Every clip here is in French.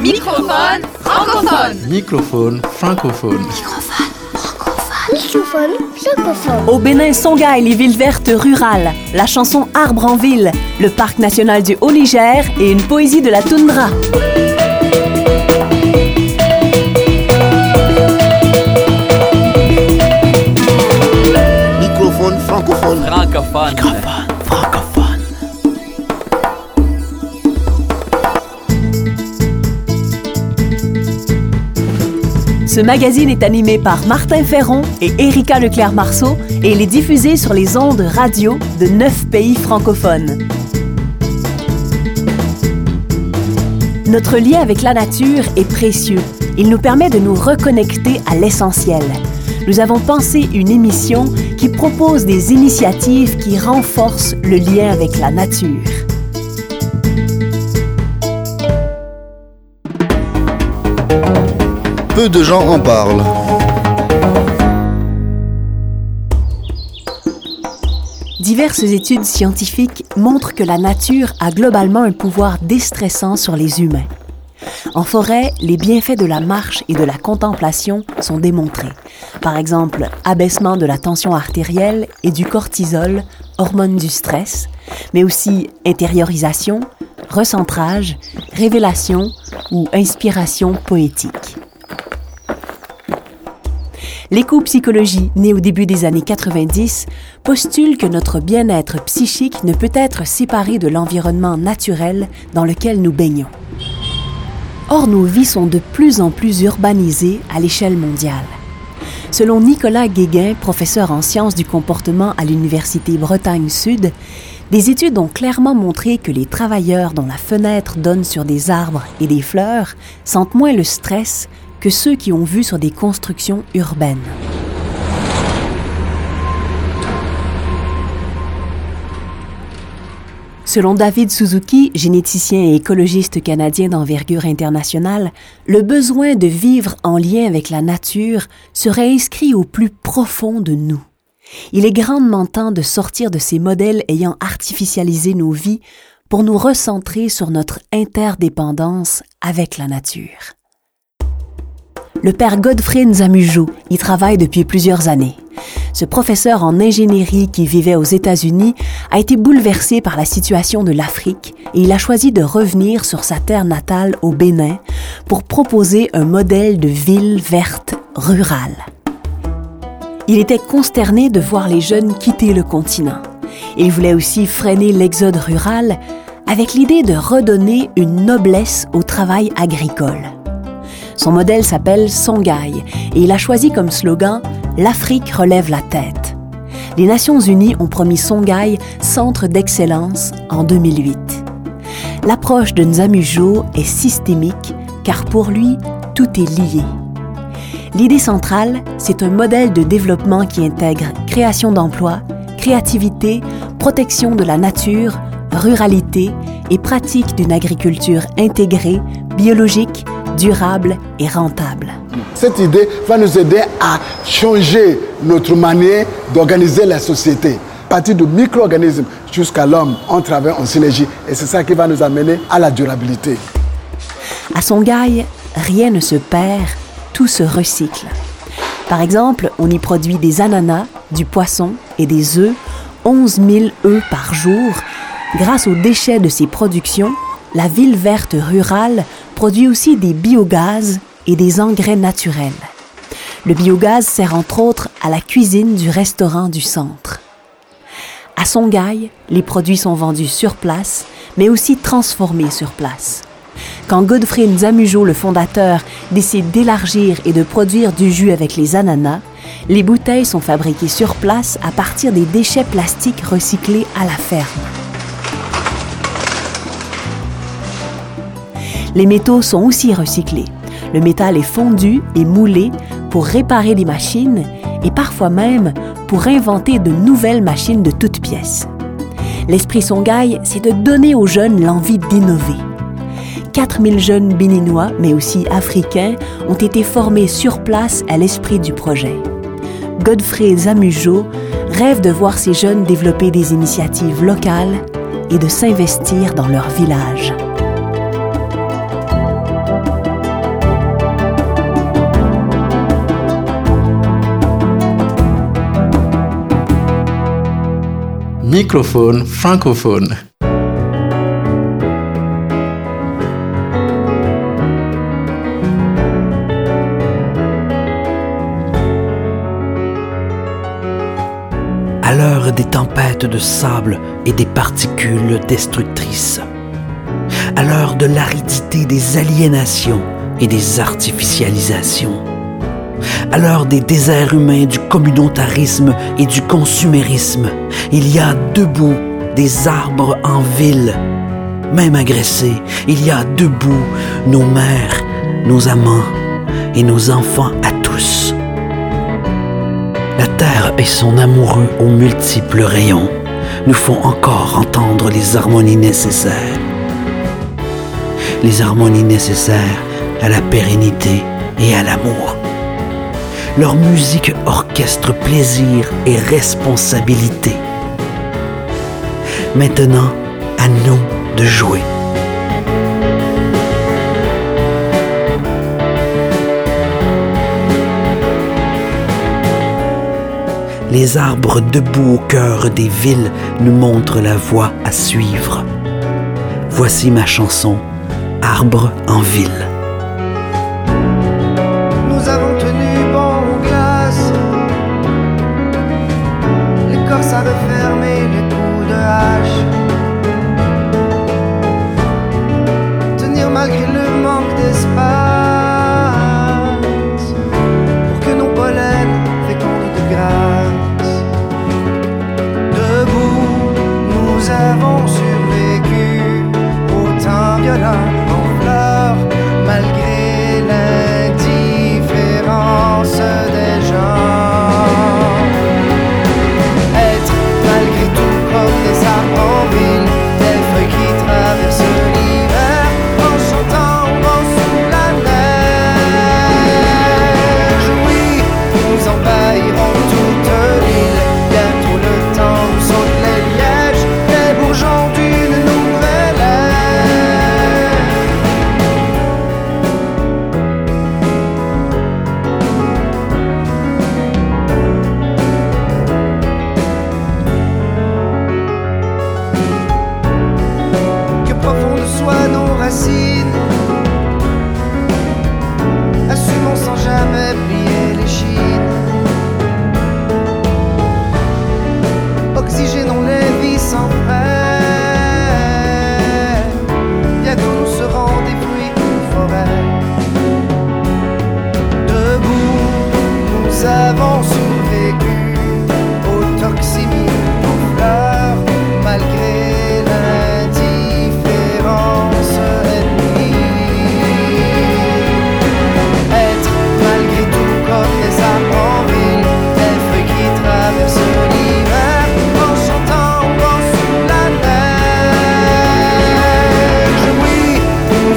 Microphone francophone. Microphone francophone. Microphone francophone. Au Bénin, Songhai, les villes vertes rurales, la chanson Arbre en ville, le parc national du Haut-Niger et une poésie de la toundra. Microphone francophone. Francophone. francophone. Ce magazine est animé par Martin Ferron et Erika Leclerc-Marceau et il est diffusé sur les ondes radio de neuf pays francophones. Notre lien avec la nature est précieux. Il nous permet de nous reconnecter à l'essentiel. Nous avons pensé une émission qui propose des initiatives qui renforcent le lien avec la nature. Peu de gens en parlent. Diverses études scientifiques montrent que la nature a globalement un pouvoir déstressant sur les humains. En forêt, les bienfaits de la marche et de la contemplation sont démontrés. Par exemple, abaissement de la tension artérielle et du cortisol, hormone du stress, mais aussi intériorisation, recentrage, révélation ou inspiration poétique. L'éco-psychologie, née au début des années 90, postule que notre bien-être psychique ne peut être séparé de l'environnement naturel dans lequel nous baignons. Or, nos vies sont de plus en plus urbanisées à l'échelle mondiale. Selon Nicolas Guéguin, professeur en sciences du comportement à l'Université Bretagne Sud, des études ont clairement montré que les travailleurs dont la fenêtre donne sur des arbres et des fleurs sentent moins le stress que ceux qui ont vu sur des constructions urbaines. Selon David Suzuki, généticien et écologiste canadien d'envergure internationale, le besoin de vivre en lien avec la nature serait inscrit au plus profond de nous. Il est grandement temps de sortir de ces modèles ayant artificialisé nos vies pour nous recentrer sur notre interdépendance avec la nature. Le père Godfrey Nzamujo y travaille depuis plusieurs années. Ce professeur en ingénierie qui vivait aux États-Unis a été bouleversé par la situation de l'Afrique et il a choisi de revenir sur sa terre natale au Bénin pour proposer un modèle de ville verte rurale. Il était consterné de voir les jeunes quitter le continent. Il voulait aussi freiner l'exode rural avec l'idée de redonner une noblesse au travail agricole. Son modèle s'appelle Songhai et il a choisi comme slogan L'Afrique relève la tête. Les Nations Unies ont promis Songhai centre d'excellence en 2008. L'approche de Nzamujo est systémique car pour lui, tout est lié. L'idée centrale, c'est un modèle de développement qui intègre création d'emplois, créativité, protection de la nature, ruralité et pratique d'une agriculture intégrée, biologique, durable et rentable. Cette idée va nous aider à changer notre manière d'organiser la société. À partir de micro-organismes jusqu'à l'homme, on travaille en synergie et c'est ça qui va nous amener à la durabilité. À Songhai, rien ne se perd, tout se recycle. Par exemple, on y produit des ananas, du poisson et des œufs, 11 000 œufs par jour. Grâce aux déchets de ces productions, la ville verte rurale produit aussi des biogaz et des engrais naturels. Le biogaz sert entre autres à la cuisine du restaurant du centre. À Songhai, les produits sont vendus sur place, mais aussi transformés sur place. Quand Godfrey Nzamujo, le fondateur, décide d'élargir et de produire du jus avec les ananas, les bouteilles sont fabriquées sur place à partir des déchets plastiques recyclés à la ferme. Les métaux sont aussi recyclés. Le métal est fondu et moulé pour réparer les machines et parfois même pour inventer de nouvelles machines de toutes pièces. L'esprit Songhai, c'est de donner aux jeunes l'envie d'innover. 4000 jeunes béninois, mais aussi africains, ont été formés sur place à l'esprit du projet. Godfrey Zamujo rêve de voir ces jeunes développer des initiatives locales et de s'investir dans leur village. Microphone francophone. À l'heure des tempêtes de sable et des particules destructrices, à l'heure de l'aridité des aliénations et des artificialisations, à l'heure des déserts humains, du communautarisme et du consumérisme, il y a debout des arbres en ville, même agressés, il y a debout nos mères, nos amants et nos enfants à tous. La terre et son amoureux aux multiples rayons nous font encore entendre les harmonies nécessaires. Les harmonies nécessaires à la pérennité et à l'amour. Leur musique orchestre plaisir et responsabilité. Maintenant, à nous de jouer. Les arbres debout au cœur des villes nous montrent la voie à suivre. Voici ma chanson, Arbre en ville.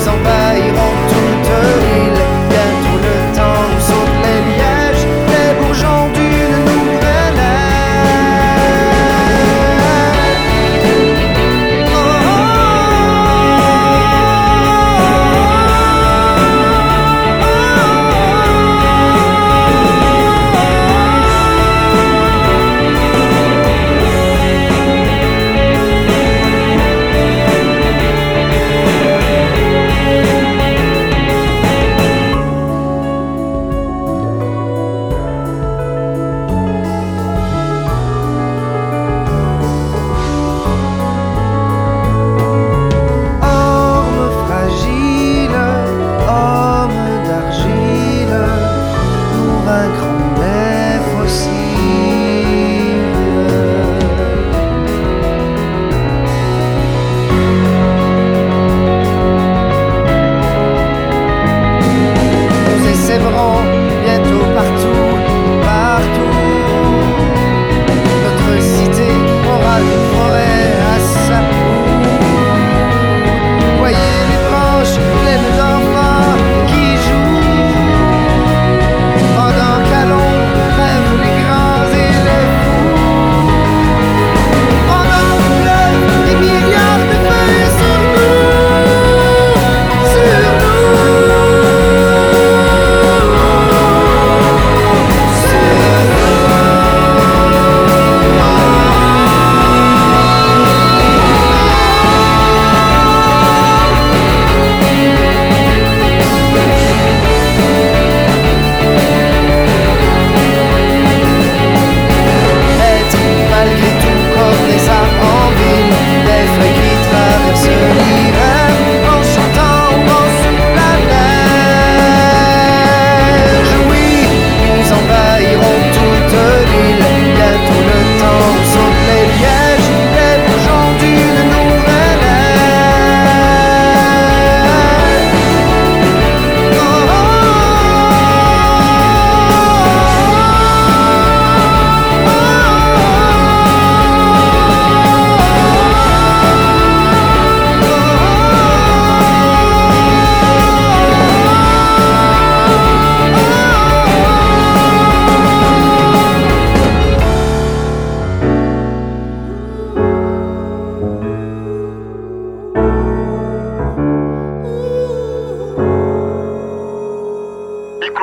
são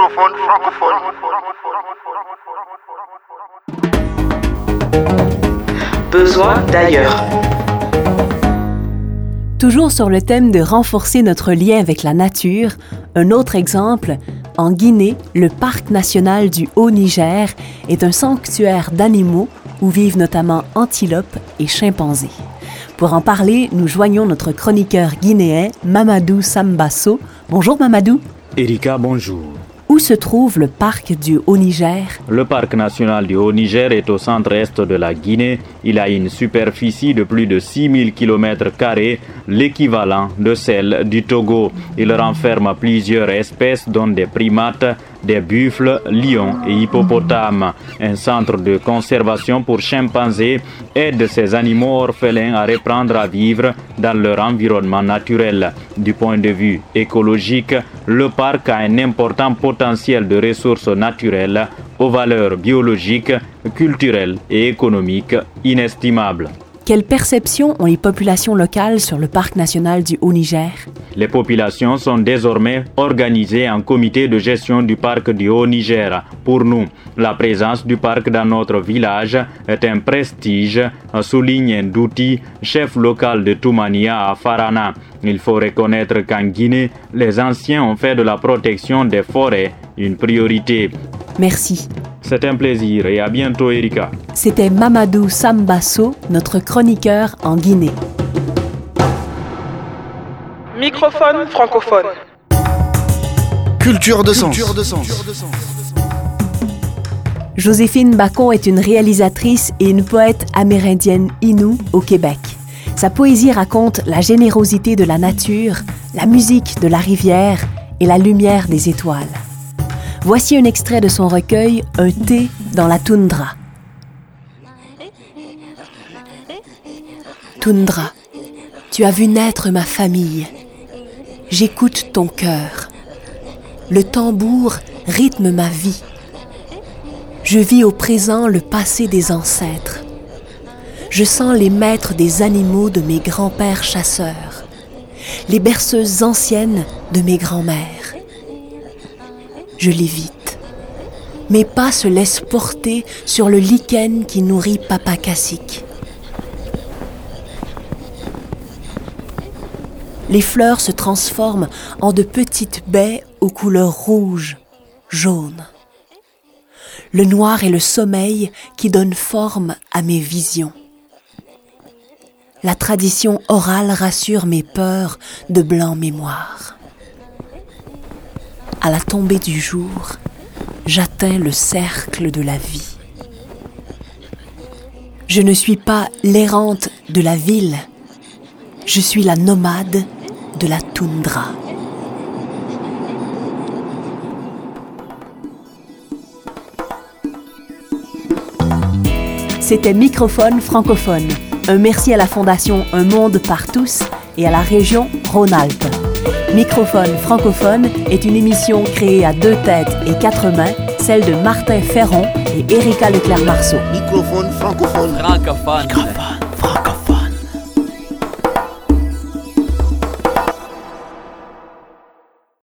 Microphone francophone. Besoin d'ailleurs. Toujours sur le thème de renforcer notre lien avec la nature, un autre exemple, en Guinée, le parc national du Haut-Niger est un sanctuaire d'animaux où vivent notamment antilopes et chimpanzés. Pour en parler, nous joignons notre chroniqueur guinéen, Mamadou Sambasso. Bonjour Mamadou. Erika, bonjour. Où se trouve le parc du Haut-Niger? Le parc national du Haut-Niger est au centre-est de la Guinée. Il a une superficie de plus de 6000 km, l'équivalent de celle du Togo. Il renferme plusieurs espèces, dont des primates, des buffles, lions et hippopotames. Un centre de conservation pour chimpanzés aide ces animaux orphelins à reprendre à vivre dans leur environnement naturel. Du point de vue écologique, le parc a un important potentiel de ressources naturelles aux valeurs biologiques, culturelles et économiques inestimables. Quelle perception ont les populations locales sur le parc national du Haut-Niger? Les populations sont désormais organisées en comité de gestion du parc du Haut-Niger. Pour nous, la présence du parc dans notre village est un prestige, souligne Douti, chef local de Toumania à Farana. Il faut reconnaître qu'en Guinée, les anciens ont fait de la protection des forêts une priorité. Merci. C'est un plaisir et à bientôt Erika. C'était Mamadou Sambasso, notre chroniqueur en Guinée. Microphone francophone. Culture de sens. Joséphine Bacon est une réalisatrice et une poète amérindienne Innu au Québec. Sa poésie raconte la générosité de la nature, la musique de la rivière et la lumière des étoiles. Voici un extrait de son recueil Un thé dans la toundra. Toundra, tu as vu naître ma famille. J'écoute ton cœur. Le tambour rythme ma vie. Je vis au présent le passé des ancêtres. Je sens les maîtres des animaux de mes grands-pères chasseurs, les berceuses anciennes de mes grands-mères. Je l'évite. Mes pas se laissent porter sur le lichen qui nourrit Papa Cassique. Les fleurs se transforment en de petites baies aux couleurs rouges, jaunes. Le noir est le sommeil qui donne forme à mes visions. La tradition orale rassure mes peurs de blanc mémoire. À la tombée du jour, j'atteins le cercle de la vie. Je ne suis pas l'errante de la ville, je suis la nomade de la toundra. C'était Microphone francophone. Un merci à la Fondation Un Monde par tous et à la région Rhône-Alpes. Microphone francophone est une émission créée à deux têtes et quatre mains, celle de Martin Ferron et Erika Leclerc-Marceau. Microphone francophone. Francophone.